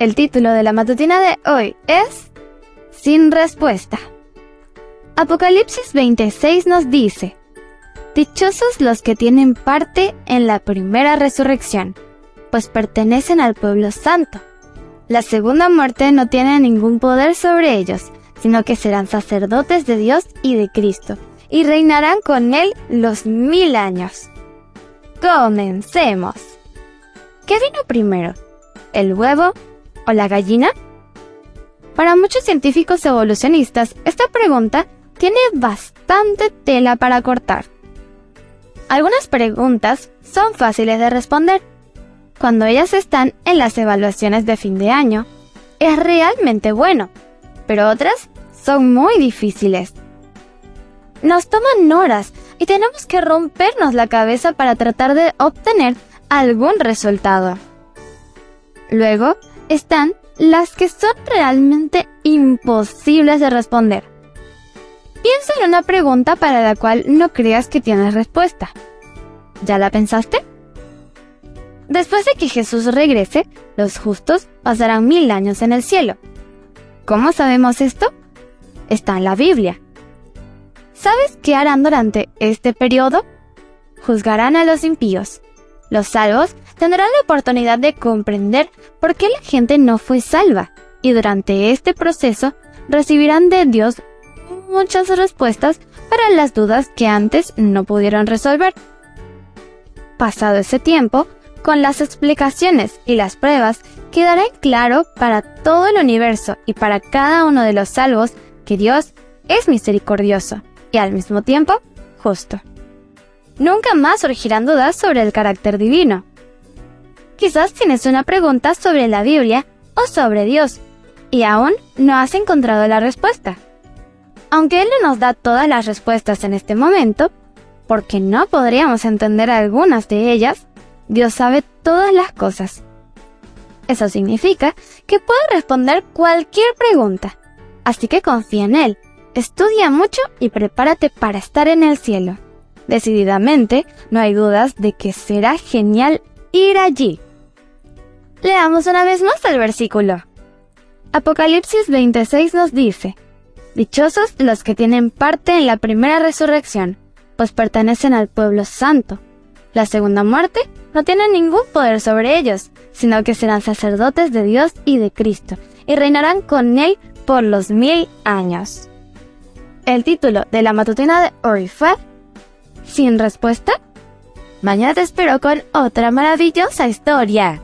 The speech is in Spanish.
El título de la matutina de hoy es Sin respuesta. Apocalipsis 26 nos dice, Dichosos los que tienen parte en la primera resurrección, pues pertenecen al pueblo santo. La segunda muerte no tiene ningún poder sobre ellos, sino que serán sacerdotes de Dios y de Cristo, y reinarán con Él los mil años. Comencemos. ¿Qué vino primero? ¿El huevo o la gallina? Para muchos científicos evolucionistas, esta pregunta tiene bastante tela para cortar. Algunas preguntas son fáciles de responder. Cuando ellas están en las evaluaciones de fin de año, es realmente bueno, pero otras son muy difíciles. Nos toman horas y tenemos que rompernos la cabeza para tratar de obtener algún resultado. Luego están las que son realmente imposibles de responder. Piensa en una pregunta para la cual no creas que tienes respuesta. ¿Ya la pensaste? Después de que Jesús regrese, los justos pasarán mil años en el cielo. ¿Cómo sabemos esto? Está en la Biblia. ¿Sabes qué harán durante este periodo? Juzgarán a los impíos. Los salvos tendrán la oportunidad de comprender por qué la gente no fue salva y durante este proceso recibirán de Dios muchas respuestas para las dudas que antes no pudieron resolver. Pasado ese tiempo, con las explicaciones y las pruebas, quedará claro para todo el universo y para cada uno de los salvos que Dios es misericordioso y al mismo tiempo justo. Nunca más surgirán dudas sobre el carácter divino. Quizás tienes una pregunta sobre la Biblia o sobre Dios y aún no has encontrado la respuesta. Aunque Él no nos da todas las respuestas en este momento, porque no podríamos entender algunas de ellas, Dios sabe todas las cosas. Eso significa que puede responder cualquier pregunta, así que confía en Él Estudia mucho y prepárate para estar en el cielo. Decididamente, no hay dudas de que será genial ir allí. Leamos una vez más el versículo. Apocalipsis 26 nos dice, Dichosos los que tienen parte en la primera resurrección, pues pertenecen al pueblo santo. La segunda muerte no tiene ningún poder sobre ellos, sino que serán sacerdotes de Dios y de Cristo, y reinarán con Él por los mil años. El título de la matutina de hoy ¿Sin respuesta? Mañana te espero con otra maravillosa historia.